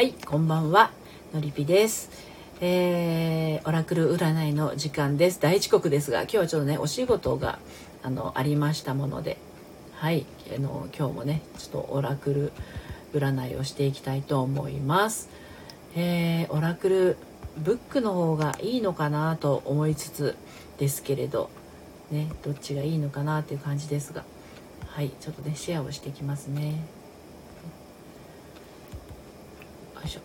はいこんばんは。のりぴです。えー、オラクル占いの時間です。大遅刻ですが今日はちょっとねお仕事があのありましたもので。はいあの今日もねちょっとオラクル占いをしていきたいと思います。えー、オラクルブックの方がいいのかなと思いつつですけれどねどっちがいいのかなっていう感じですが。はいちょっとねシェアをしていきますねよいしょよ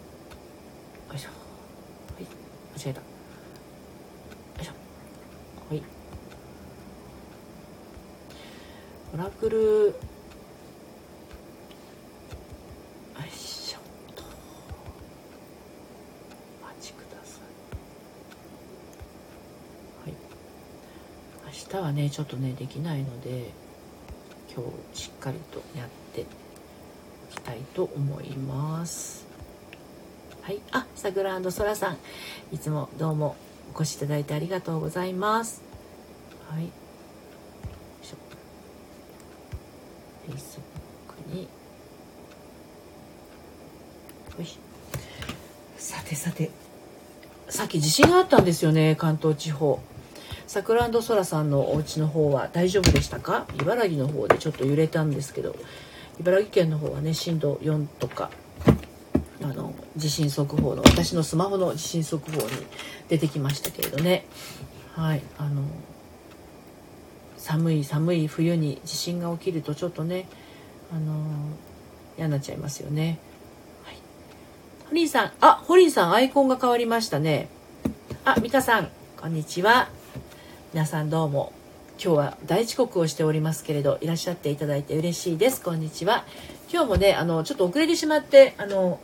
いしょ。はい。間違えた。よいしょ。はい。オラクル。よいしょと。お待ちください。はい。明日はねちょっとねできないので今日しっかりとやっていきたいと思います。はい。あさくらそらさん。いつもどうもお越しいただいてありがとうございます。はい。よいしょ。Facebook に。さてさて。さっき地震があったんですよね関東地方。さくらそらさんのお家の方は大丈夫でしたか？茨城の方でちょっと揺れたんですけど。茨城県の方はね震度4とか。地震速報の私のスマホの地震速報に出てきましたけれどねはいあの寒い寒い冬に地震が起きるとちょっとねあの嫌になっちゃいますよね。はい、ホリンさんあホリンさんアイコンが変わりましたね。あミカさんこんにちは。皆さんどうも今日は大遅刻をしておりますけれどいらっしゃっていただいて嬉しいですこんにちは今日もねあのちょっと遅れてしまってあの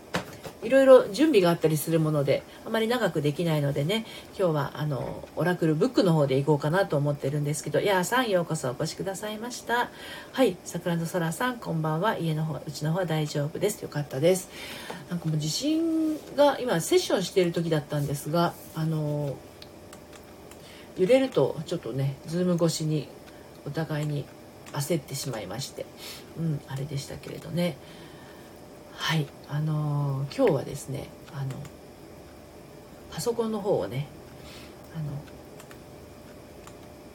いろいろ準備があったりするものであまり長くできないのでね今日はあのオラクルブックの方で行こうかなと思ってるんですけどやーさんようこそお越しくださいました。はい桜の空さんこんばんは。家の方うちの方は大丈夫です。よかったです。なんかもう地震が今セッションしている時だったんですがあの揺れるとちょっとねズーム越しにお互いに焦ってしまいましてうんあれでしたけれどね。はい。あのー、今日はですねあのパソコンの方をねあの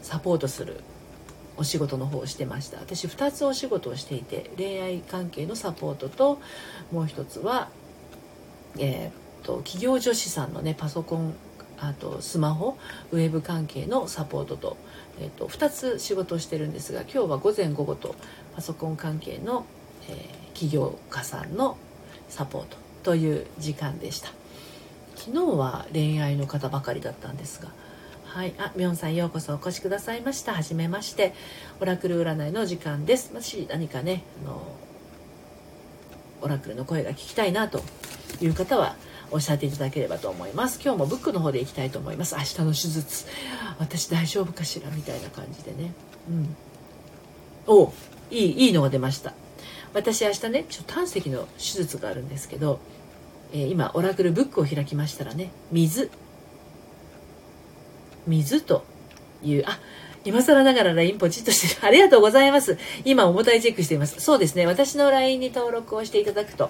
サポートするお仕事の方をしてました。私2つお仕事をしていて恋愛関係のサポートともう一つはえー、っと企業女子さんのねパソコンあとスマホウェブ関係のサポートと,、えーと、2つ仕事をしてるんですが今日は午前午後とパソコン関係の、えー、起業家さんのサポートという時間でした。昨日は恋愛の方ばかりだったんですが。はい。あみょんさんようこそお越しくださいました。はじめまして。オラクル占いの時間です。もし何かねあのオラクルの声が聞きたいなという方はおっしゃっていただければと思います。今日もブックの方でいきたいと思います。明日の手術。私大丈夫かしら？みたいな感じでね。うん。おいいいいのが出ました。私明日ねちょ胆石の手術があるんですけど、えー、今オラクルブックを開きましたらね水水というあ今更ながら LINE ポチッとしてる。ありがとうございます。今、重たいチェックしています。そうですね。私の LINE に登録をしていただくと、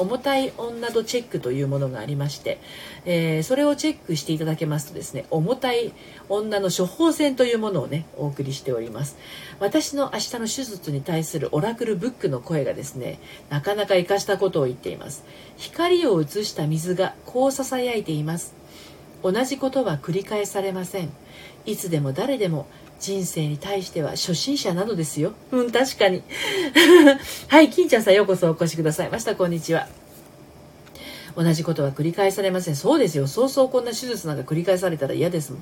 重たい女度チェックというものがありまして、えー、それをチェックしていただけますとですね重たい女の処方箋というものをねお送りしております。私の明日の手術に対するオラクルブックの声がですねなかなか活かしたことを言っています。光を映した水がこうささやいています。同じことは繰り返されません。いつでも誰でも人生に対しては初心者なのですよ。うん、確かに。はい、金ちゃんさんようこそお越しくださいました。こんにちは。同じことは繰り返されません。そうですよ。そうそうこんな手術なんか繰り返されたら嫌ですもん。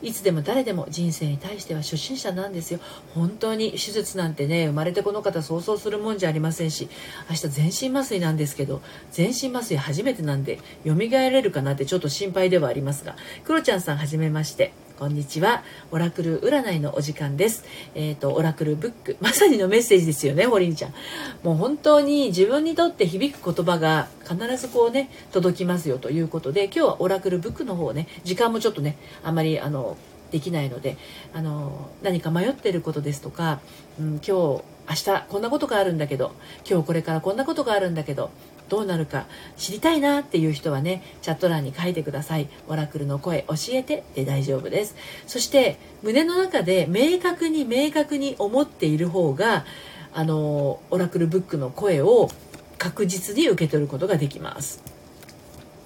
いつでも誰でも人生に対しては初心者なんですよ。本当に手術なんてね、生まれてこの方想像するもんじゃありませんし、明日全身麻酔なんですけど、全身麻酔初めてなんで、蘇れるかなってちょっと心配ではありますが、クロちゃんさんはじめまして。こんにちは。オラクル占いのお時間です。えっ、ー、と、オラクルブック。まさにのメッセージですよね、ホリンちゃん。もう本当に自分にとって響く言葉が必ずこうね、届きますよということで、今日はオラクルブックの方ね、時間もちょっとね、あまりあの、できないので、あの、何か迷ってることですとか、うん、今日、明日こんなことがあるんだけど今日これからこんなことがあるんだけどどうなるか知りたいなっていう人はねチャット欄に書いてください。オラクルの声教えてで大丈夫です。そして胸の中で明確に明確に思っている方があのオラクルブックの声を確実に受け取ることができます。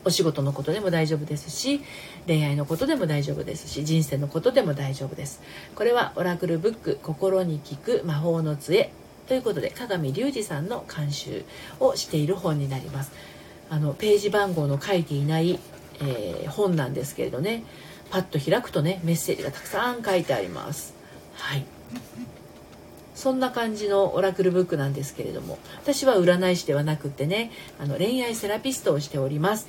お仕事のことでも大丈夫ですし恋愛のことでも大丈夫ですし人生のことでも大丈夫です。これはオラクルブック心に聞く魔法の杖ということで鏡隆二さんの監修をしている本になります。あのページ番号の書いていない、えー、本なんですけれどねパッと開くとねメッセージがたくさん書いてあります。はい。そんな感じのオラクルブックなんですけれども私は占い師ではなくてねあの恋愛セラピストをしております。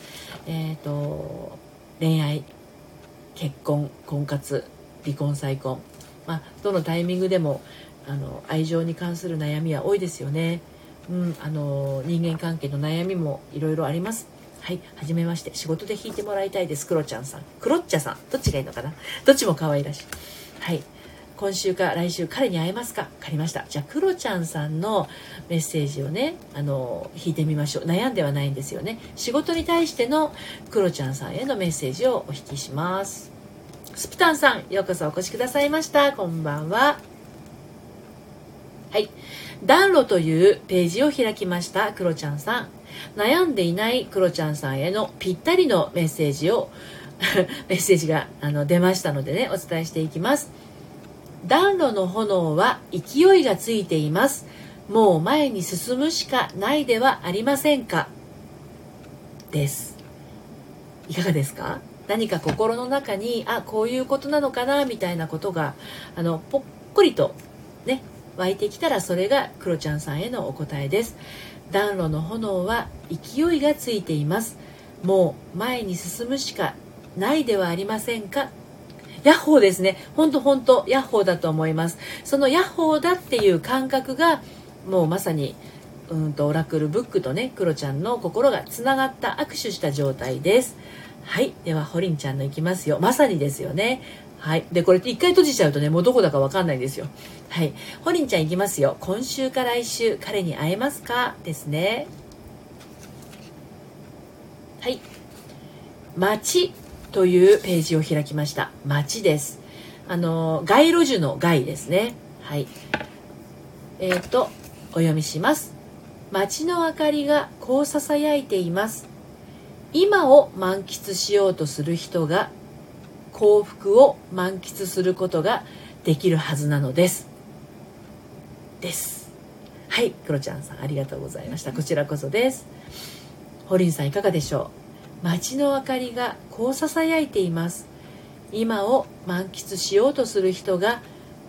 えっ、ー、と恋愛結婚婚活離婚再婚。まあどのタイミングでもあの愛情に関する悩みは多いですよね。うん、あの人間関係の悩みもいろいろあります。はい、はじめまして。仕事で弾いてもらいたいです。クロちゃんさん。クロッチャさん。どっちがいいのかな？どっちも可愛らしい。はい。今週か来週彼に会えますか？分かりました。じゃあ、クロちゃんさんのメッセージをね、あの、弾いてみましょう。悩んではないんですよね。仕事に対してのクロちゃんさんへのメッセージをお引きします。スプタンさん、ようこそお越しくださいました。こんばんは。はい。暖炉というページを開きましたクロちゃんさん。悩んでいないクロちゃんさんへのぴったりのメッセージを メッセージがあの出ましたのでね、お伝えしていきます。暖炉の炎は勢いがついています。もう前に進むしかないではありませんか？です。いかがですか？何か心の中に、あ、こういうことなのかな、みたいなことが、あの、ぽっこりとね、湧いてきたらそれがクロちゃんさんへのお答えです。暖炉の炎は勢いがついています。もう前に進むしかないではありませんか？ヤッホーですね。ほんとほんとヤッホーだと思います。そのヤッホーだっていう感覚がもうまさにうんとオラクルブックとねクロちゃんの心がつながった握手した状態です。はい。ではホリンちゃんのいきますよ。まさにですよね。はい。で、これ一回閉じちゃうとね、もうどこだかわかんないんですよ。はい。ホリンちゃんいきますよ。今週か来週、彼に会えますか？ですね。はい。街というページを開きました。街です。あの、街路樹の街ですね。はい。えっ、ー、と、お読みします。街の明かりがこう囁いています。今を満喫しようとする人が幸福を満喫することができるはずなのです。です。はいクロちゃんさんありがとうございました。こちらこそです。ホリンさんいかがでしょう？街の明かりがこう囁いています。今を満喫しようとする人が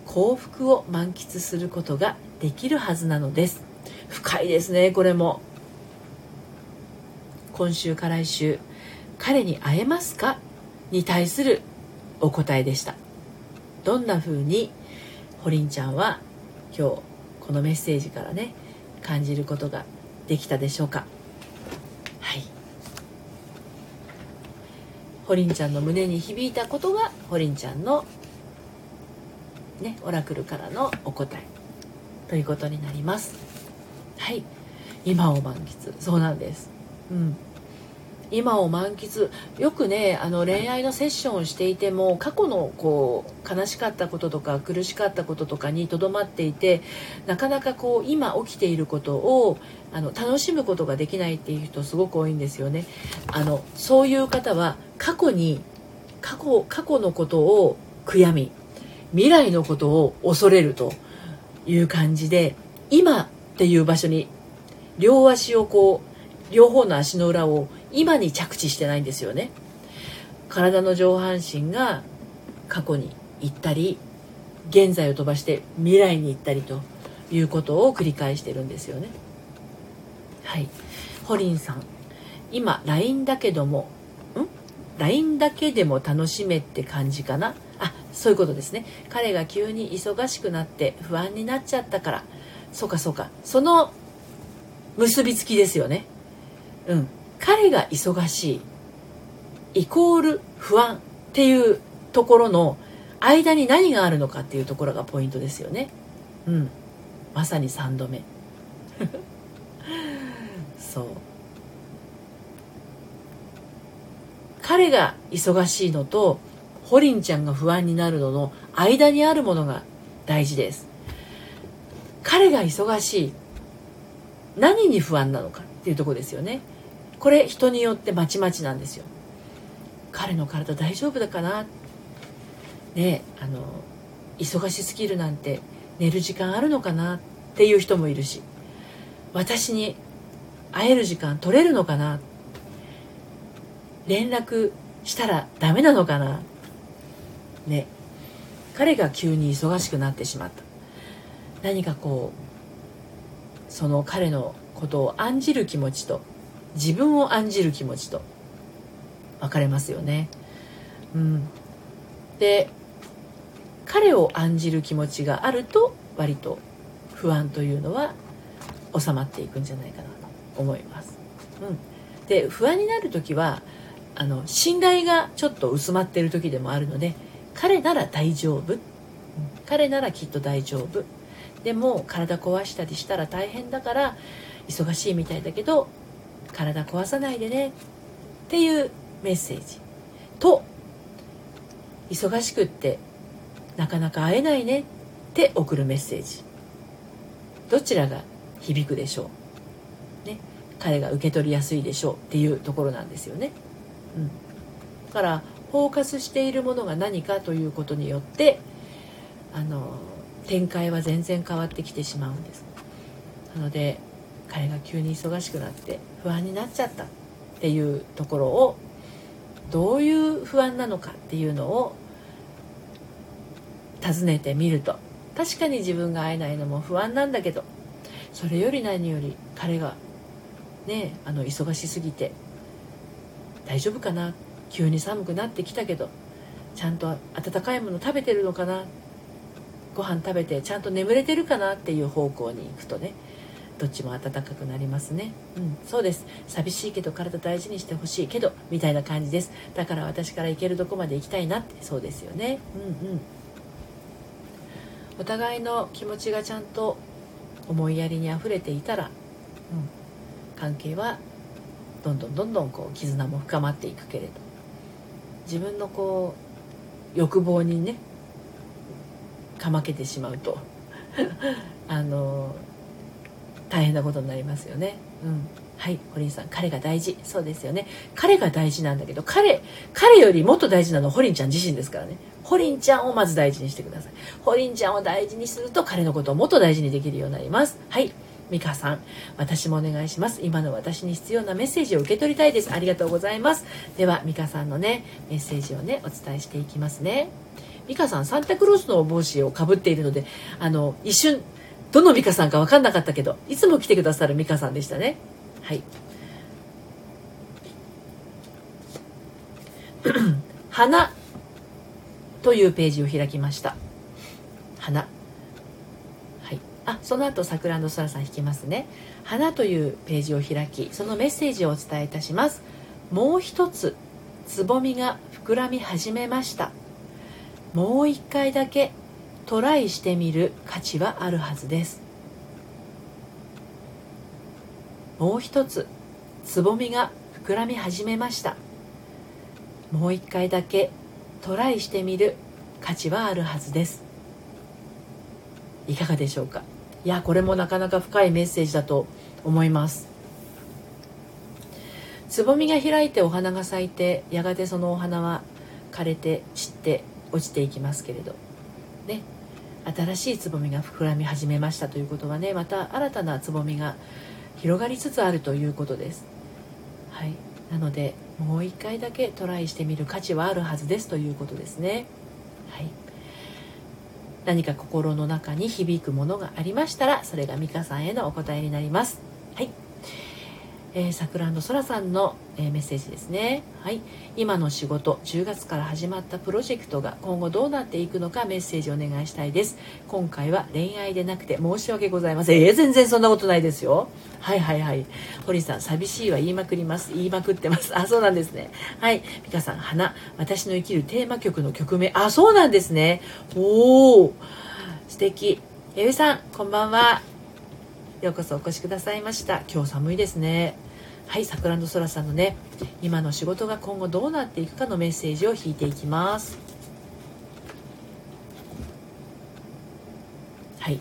幸福を満喫することができるはずなのです。深いですねこれも。今週か来週。彼に会えますか？に対するお答えでした。どんな風にホリンちゃんは今日このメッセージからね感じることができたでしょうか。はい。ホリンちゃんの胸に響いたことがホリンちゃんのねオラクルからのお答え。ということになります。はい。今を満喫。そうなんです。うん。今を満喫よくねあの恋愛のセッションをしていても過去のこう悲しかったこととか苦しかったこととかにとどまっていてなかなかこう今起きていることをあの楽しむことができないっていう人すごく多いんですよね。あのそういう方は過去に過去過去のことを悔やみ未来のことを恐れるという感じで今っていう場所に両足をこう両方の足の裏を今に着地してないんですよね。体の上半身が過去に行ったり現在を飛ばして未来に行ったりということを繰り返してるんですよね。はい。ホリンさん。今 LINE だけどもん？LINE だけでも楽しめって感じかな？あそういうことですね。彼が急に忙しくなって不安になっちゃったから。そうかそうか。その結びつきですよね。うん。彼が忙しいイコール不安っていうところの間に何があるのかっていうところがポイントですよね。うん、まさに3度目。そう。彼が忙しいのとホリンちゃんが不安になるのの間にあるものが大事です。彼が忙しい。何に不安なのかっていうとこですよね。これ人によってまちまちなんですよ。彼の体大丈夫だかな？ねあの忙しすぎるなんて寝る時間あるのかな？っていう人もいるし私に会える時間取れるのかな？連絡したらダメなのかな？ね彼が急に忙しくなってしまった。何かこうその彼のことを案じる気持ちと自分を案じる気持ちと分かれますよね。うん、で彼を案じる気持ちがあると割と不安というのは収まっていくんじゃないかなと思います。うん、で不安になる時はあの信頼がちょっと薄まっている時でもあるので彼なら大丈夫、うん、彼ならきっと大丈夫。でも体壊したりしたら大変だから忙しいみたいだけど体壊さないでね。っていうメッセージ。と忙しくってなかなか会えないね。って送るメッセージ。どちらが響くでしょう、ね、彼が受け取りやすいでしょう。っていうところなんですよね。うん、だからフォーカスしているものが何かということによってあの展開は全然変わってきてしまうんです。なので彼が急に忙しくなって不安になっちゃったっていうところをどういう不安なのかっていうのを尋ねてみると。確かに自分が会えないのも不安なんだけどそれより何より彼がねあの忙しすぎて大丈夫かな？急に寒くなってきたけどちゃんと温かいもの食べてるのかな？ご飯食べてちゃんと眠れてるかな？っていう方向に行くとねどっちも暖かくなりますね。うんそうです。寂しいけど体大事にしてほしいけどみたいな感じです。だから私から行けるとこまで行きたいなってそうですよね。うんうん。お互いの気持ちがちゃんと思いやりにあふれていたら、うん、関係はどんどんどんどんこう絆も深まっていくけれど。自分のこう欲望にねかまけてしまうと。あの大変なことになりますよね。うん。はい堀井さん彼が大事。そうですよね。彼が大事なんだけど彼彼よりもっと大事なのはホリンちゃん自身ですからね。ホリンちゃんをまず大事にしてください。ホリンちゃんを大事にすると彼のことをもっと大事にできるようになります。はい美香さん。私もお願いします。今の私に必要なメッセージを受け取りたいです。ありがとうございます。では美香さんのねメッセージをねお伝えしていきますね。美香さんサンタクロースの帽子をかぶっているのであの一瞬どの美香さんか分かんなかったけどいつも来てくださる美香さんでしたね。はい。花というページを開きました。花。はい。あその後桜の空さん引きますね。花というページを開きそのメッセージをお伝えいたします。もう一つつぼみが膨らみ始めました。もう一回だけトライしてみる価値はあるはずです。もう一つつぼみが膨らみ始めました。もう一回だけトライしてみる価値はあるはずです。いかがでしょうか？いやこれもなかなか深いメッセージだと思います。つぼみが開いてお花が咲いてやがてそのお花は枯れて散って落ちていきますけれど。ね。新しいつぼみが膨らみ始めましたということはねまた新たなつぼみが広がりつつあるということです。はい、なのでもう一回だけトライしてみる価値はあるはずですということですね。はい、何か心の中に響くものがありましたらそれが美香さんへのお答えになります。はいえー、桜空さんの、えー、メッセージですね。はい。今の仕事、10月から始まったプロジェクトが今後どうなっていくのかメッセージお願いしたいです。今回は恋愛でなくて申し訳ございません。えー、全然そんなことないですよ。はいはいはい。堀さん、寂しいは言いまくります。言いまくってます。あ、そうなんですね。はい。美香さん、花、私の生きるテーマ曲の曲名。あ、そうなんですね。おー、素敵。えびさん、こんばんは。ようこそお越しくださいました。今日寒いですね。はいさくらんそらさんのね今の仕事が今後どうなっていくかのメッセージを引いていきます。はい。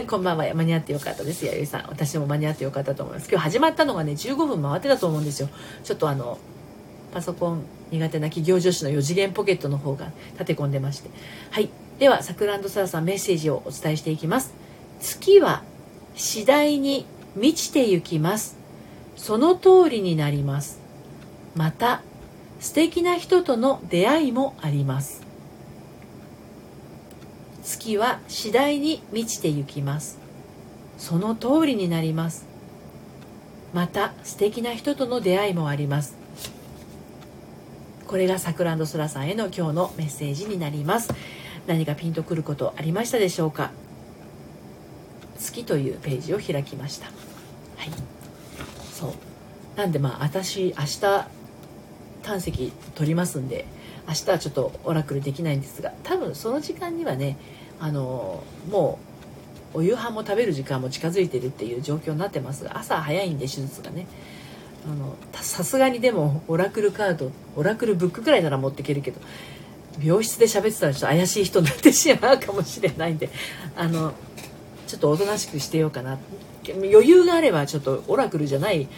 こんばんは。間に合ってよかったです。やゆさん。私も間に合ってよかったと思います。今日始まったのがね15分回ってたと思うんですよ。ちょっとあのパソコン苦手な企業女子の4次元ポケットの方が立て込んでまして。はい。ではさくらんサラさんメッセージをお伝えしていきます。月は次第に満ちてゆきます。その通りになります。また素敵な人との出会いもあります。月は次第に満ちてゆきます。その通りになります。また素敵な人との出会いもあります。これがさくらんそらさんへの今日のメッセージになります。何かピンとくることありましたでしょうか？月というページを開きました。はい。そう。なんでまあ私明日胆石取りますんで明日はちょっとオラクルできないんですが多分その時間にはねあのもうお夕飯も食べる時間も近づいてるっていう状況になってますが朝早いんで手術がね。あのさすがにでもオラクルカードオラクルブックくらいなら持っていけるけど病室で喋ってたらちょっと怪しい人になってしまうかもしれないんであのちょっとおとなしくしてようかな余裕があればちょっとオラクルじゃない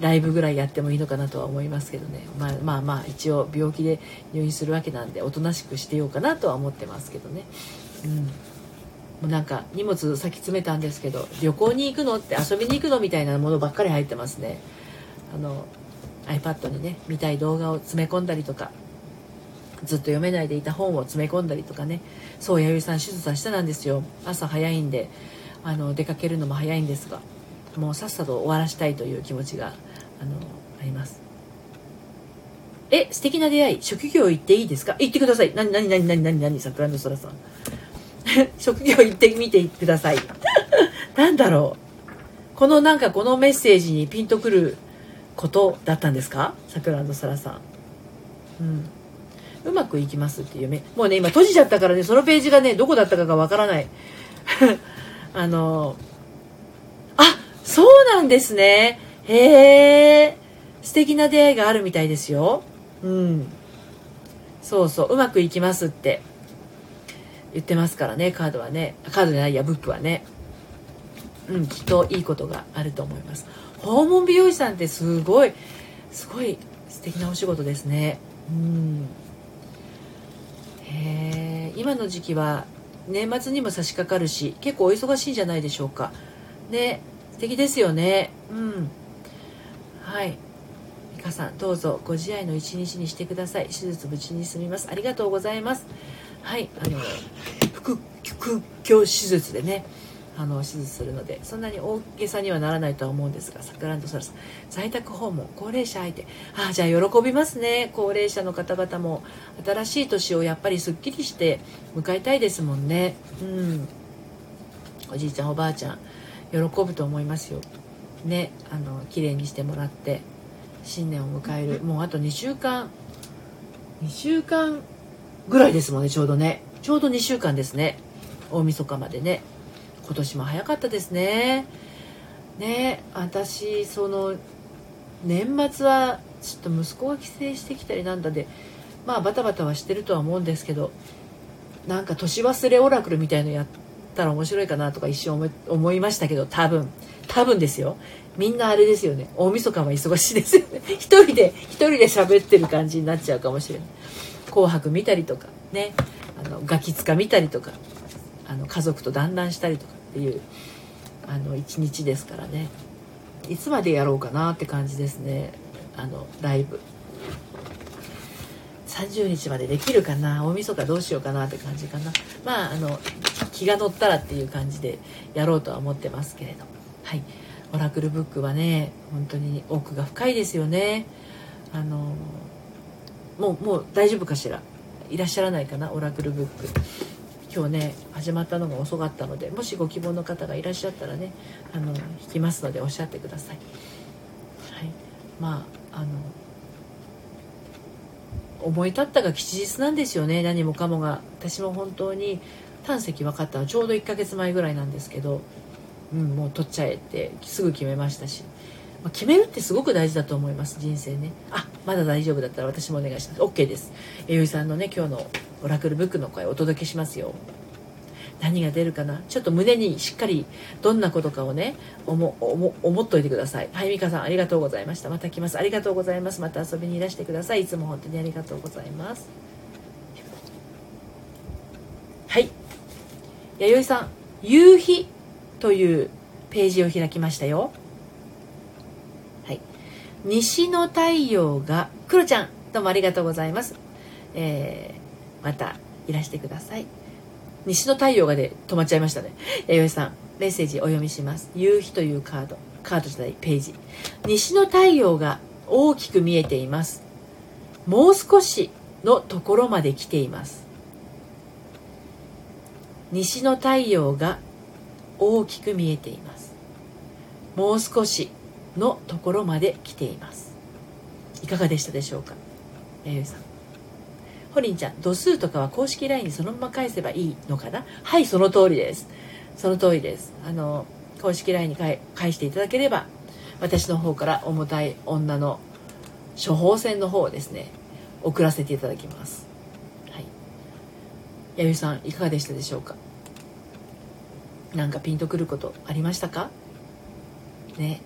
ライブぐらいやってもいいのかなとは思いますけどね、まあ、まあまあ一応病気で入院するわけなんでおとなしくしてようかなとは思ってますけどね。うん。なんか荷物先詰めたんですけど旅行に行くのって遊びに行くのみたいなものばっかり入ってますね。あの iPad にね見たい動画を詰め込んだりとか。ずっと読めないでいた本を詰め込んだりとかね。そう弥生さん手術はしたなんですよ。朝早いんであの出かけるのも早いんですがもうさっさと終わらしたいという気持ちがあのあります。え素敵な出会い。職業行っていいですか？行ってください。何何何何何何桜の空さん。職業行ってみてください。何だろう。このなんかこのメッセージにピンとくることだったんですか？桜の空さん。うん。うまくいきますっていうね。もうね今閉じちゃったからねそのページがねどこだったかがわからない。あのあそうなんですね。へえ素敵な出会いがあるみたいですよ。うん。そうそう。うまくいきますって。言ってますからねカードはね。カードじゃないやブックはね。うんきっといいことがあると思います。訪問美容師さんってすごいすごい素敵なお仕事ですね。うん。今の時期は年末にも差し掛かるし結構お忙しいんじゃないでしょうか。ね素敵ですよね。うん。はい。美香さんどうぞご自愛の一日にしてください。手術無事に済みます。ありがとうございます。はい。あの腹腔鏡手術でね。あの手術するのでそんなに大げさにはならないとは思うんですがサクランドソラさん在宅訪問高齢者相手。ああじゃあ喜びますね。高齢者の方々も新しい年をやっぱりすっきりして迎えたいですもんね。うん。おじいちゃんおばあちゃん喜ぶと思いますよ。ね。あの綺麗にしてもらって新年を迎える。もうあと2週間2週間ぐらいですもんねちょうどね。ちょうど2週間ですね。大晦日までね。今年も早かったですね。ね私その年末はちょっと息子が帰省してきたりなんだでまあバタバタはしてるとは思うんですけどなんか年忘れオラクルみたいのやったら面白いかなとか一瞬思い思いましたけど多分。多分ですよ。みんなあれですよね。大晦日は忙しいですよね。一人で一人で喋ってる感じになっちゃうかもしれない「紅白」見たりとかね。あのガキ使見たりとかあの家族と団らんしたりとか。っていうあの一日ですからね。いつまでやろうかなって感じですね。あのライブ。30日までできるかな？大晦日どうしようかなって感じかな。まああの気が乗ったらっていう感じでやろうとは思ってますけれどはい。オラクルブックはね本当に奥が深いですよね。あのもうもう大丈夫かしら？いらっしゃらないかな？オラクルブック。今日ね始まったのが遅かったのでもしご希望の方がいらっしゃったらねあの引きますのでおっしゃってください。はい、まああの思い立ったが吉日なんですよね。何もかもが。私も本当に胆石分かったの。ちょうど1ヶ月前ぐらいなんですけど、うん、もう取っちゃえってすぐ決めましたし。ま決めるってすごく大事だと思います。人生ね。あまだ大丈夫だったら私もお願いします。OK です。えゆいさんのね今日のオラクルブックの声お届けしますよ。何が出るかな？ちょっと胸にしっかりどんなことかをね思思思っといてください。はい美香さんありがとうございました。また来ます。ありがとうございます。また遊びにいらしてください。いつも本当にありがとうございます。はい。弥生さん夕日というページを開きましたよ。はい。西の太陽がクロちゃんどうもありがとうございます。えー、またいらしてください西の太陽がで止まっちゃいましたね。弥生さん、メッセージお読みします。夕日というカード。カードじゃない、ページ。西の太陽が大きく見えています。もう少しのところまで来ています。西の太陽が大きく見えています。もう少しのところまで来ています。いかがでしたでしょうか？弥生さん。ホリンちゃん度数とかは公式 LINE にそのまま返せばいいのかな？はいその通りです。その通りです。あの公式 LINE に返していただければ私の方から重たい女の処方箋の方をですね送らせていただきます。はい。弥生さんいかがでしたでしょうか？なんかピンとくることありましたか？ね。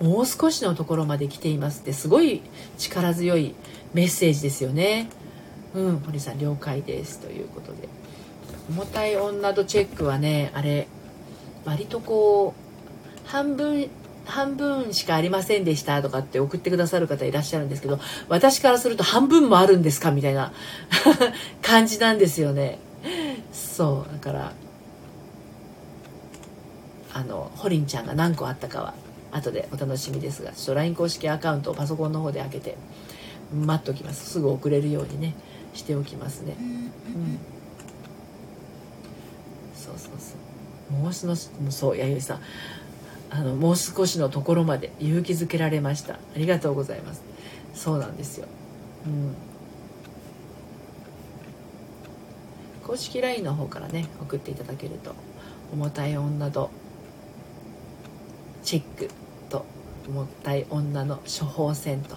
もう少しのところまで来ていますってすごい力強いメッセージですよね。うん、堀さん了解ですということで。重たい女とチェックはねあれ割とこう半分半分しかありませんでしたとかって送ってくださる方いらっしゃるんですけど私からすると半分もあるんですかみたいな 感じなんですよね。そうだからあのホリンちゃんが何個あったかは。後でお楽しみですがちょっと LINE 公式アカウントをパソコンの方で開けて待っておきます。すぐ送れるようにねしておきますね。うんそうそうそう。もう少しそう弥生さん。あのもう少しのところまで勇気づけられました。ありがとうございます。そうなんですよ。うん。公式 LINE の方からね送っていただけると重たい女とチェックと重たい女の処方箋と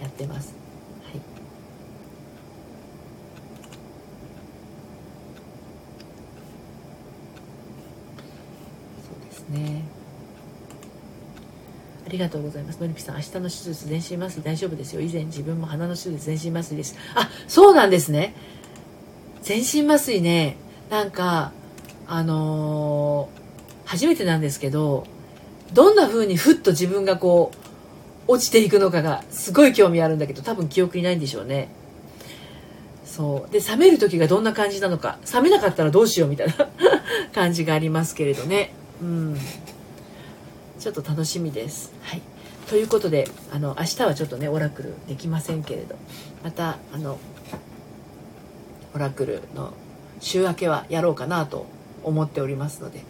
やってますね。ありがとうございます。のりぴさん明日の手術全身麻酔大丈夫ですよ。以前自分も鼻の手術全身麻酔です。あそうなんですね。全身麻酔ねなんかあのー、初めてなんですけどどんな風にふっと自分がこう落ちていくのかがすごい興味あるんだけど多分記憶にないんでしょうね。そう。で冷める時がどんな感じなのか。冷めなかったらどうしようみたいな 感じがありますけれどね。うん。ちょっと楽しみです。はい。ということであの明日はちょっとねオラクルできませんけれど。またあのオラクルの週明けはやろうかなと思っておりますので。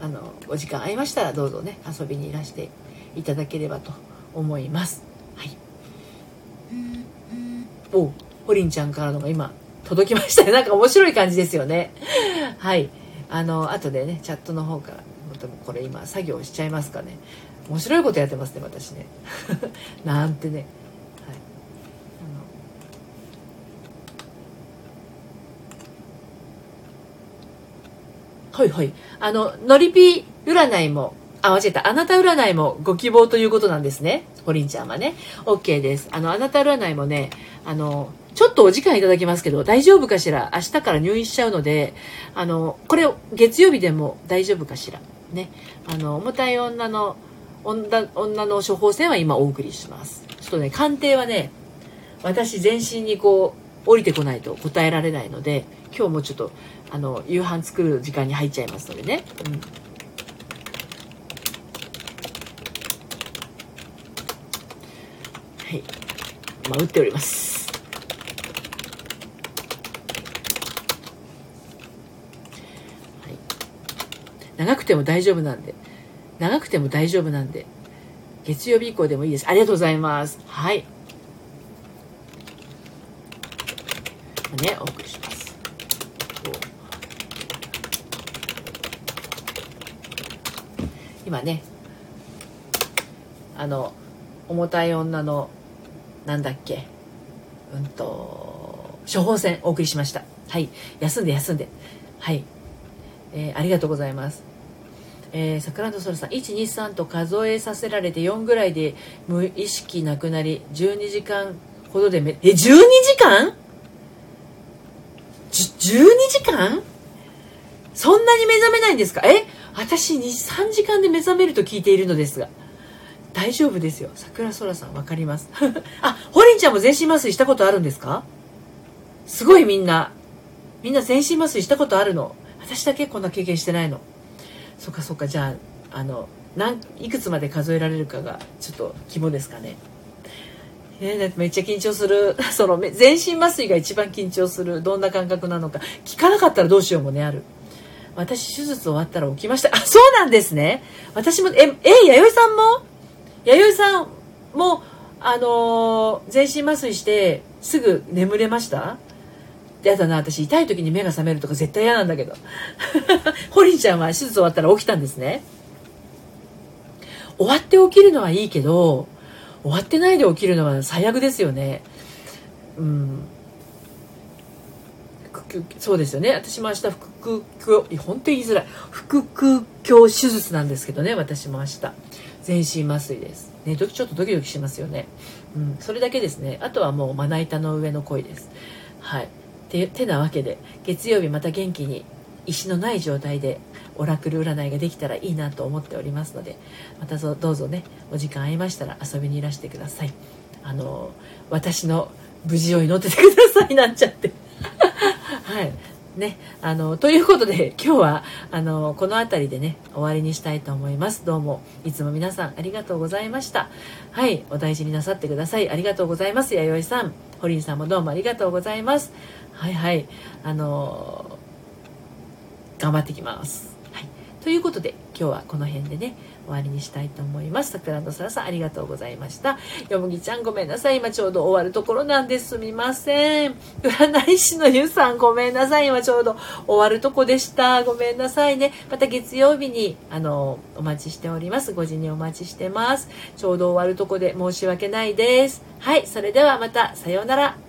あのお時間合いましたらどうぞね遊びにいらしていただければと思います。はい、おホリンちゃんからのが今届きましたね。なんか面白い感じですよね。はい。あの後でねチャットの方からでもこれ今作業しちゃいますかね。面白いことやってますね私ね。なんてねはいはい。あの、のりぴ占いも、あ、間違えた。あなた占いもご希望ということなんですね。ホリンちゃんはね。OK です。あの、あなた占いもね、あの、ちょっとお時間いただきますけど、大丈夫かしら？明日から入院しちゃうので、あの、これ、月曜日でも大丈夫かしら？ね、あの重たい女の女女の処方箋は今お送りしますちょっとね鑑定はね私全身にこう降りてこないと答えられないので今日もちょっとあの夕飯作る時間に入っちゃいますのでね、うん、はい。まあ打っております。長くても大丈夫なんで。長くても大丈夫なんで。月曜日以降でもいいです。ありがとうございます。はい。ねお送りします今ねあの重たい女のなんだっけうんと処方箋お送りしました。はい。休んで休んで。はい、えー、ありがとうございます。えー、桜の空さん123と数えさせられて4ぐらいで無意識なくなり12時間ほどでめえ12時間 ?12 時間？そんなに目覚めないんですか？え？私3時間で目覚めると聞いているのですが大丈夫ですよ。桜空さん分かります。あホリンちゃんも全身麻酔したことあるんですか？すごいみんな。みんな全身麻酔したことあるの。私だけこんな経験してないの。そっかそっか。じゃああの何いくつまで数えられるかがちょっと肝ですかね。えー、めっちゃ緊張する。その全身麻酔が一番緊張する。どんな感覚なのか。聞かなかったらどうしようもねある。私手術終わったら起きました。あそうなんですね。私もええ弥生さんも？弥生さんもあのー、全身麻酔してすぐ眠れました？やだな私痛い時に目が覚めるとか絶対嫌なんだけど。ホリンちゃんは手術終わったら起きたんですね。終わって起きるのはいいけど終わってないで起きるのは最悪ですよね。うん。そうですよね。私も明日腹腔鏡本当に言いづらい。腹腔鏡手術なんですけどね私も明日。全身麻酔です。ねちょっとドキドキしますよね。うん。それだけですね。あとはもうまな板の上の恋です。はい。ててなわけで月曜日また元気に石のない状態でオラクル占いができたらいいなと思っておりますのでまたどうぞねお時間合いましたら遊びにいらしてください。あの私の無事を祈っててください。なんちゃって。はい。ね、あのということで 今日はあのこの辺りでね終わりにしたいと思います。どうもいつも皆さんありがとうございました。はいお大事になさってください。ありがとうございます。弥生さん。堀井さんもどうもありがとうございます。はいはい。あの頑張ってきます、はい、ということで今日はこの辺でね終わりにしたいと思います。桜の空さんありがとうございました。よもぎちゃんごめんなさい。今ちょうど終わるところなんですすみません。占い師のゆさんごめんなさい。今ちょうど終わるとこでした。ごめんなさいね。また月曜日にあのお待ちしております。5時にお待ちしてます。ちょうど終わるとこで申し訳ないです。はい。それではまた。さようなら。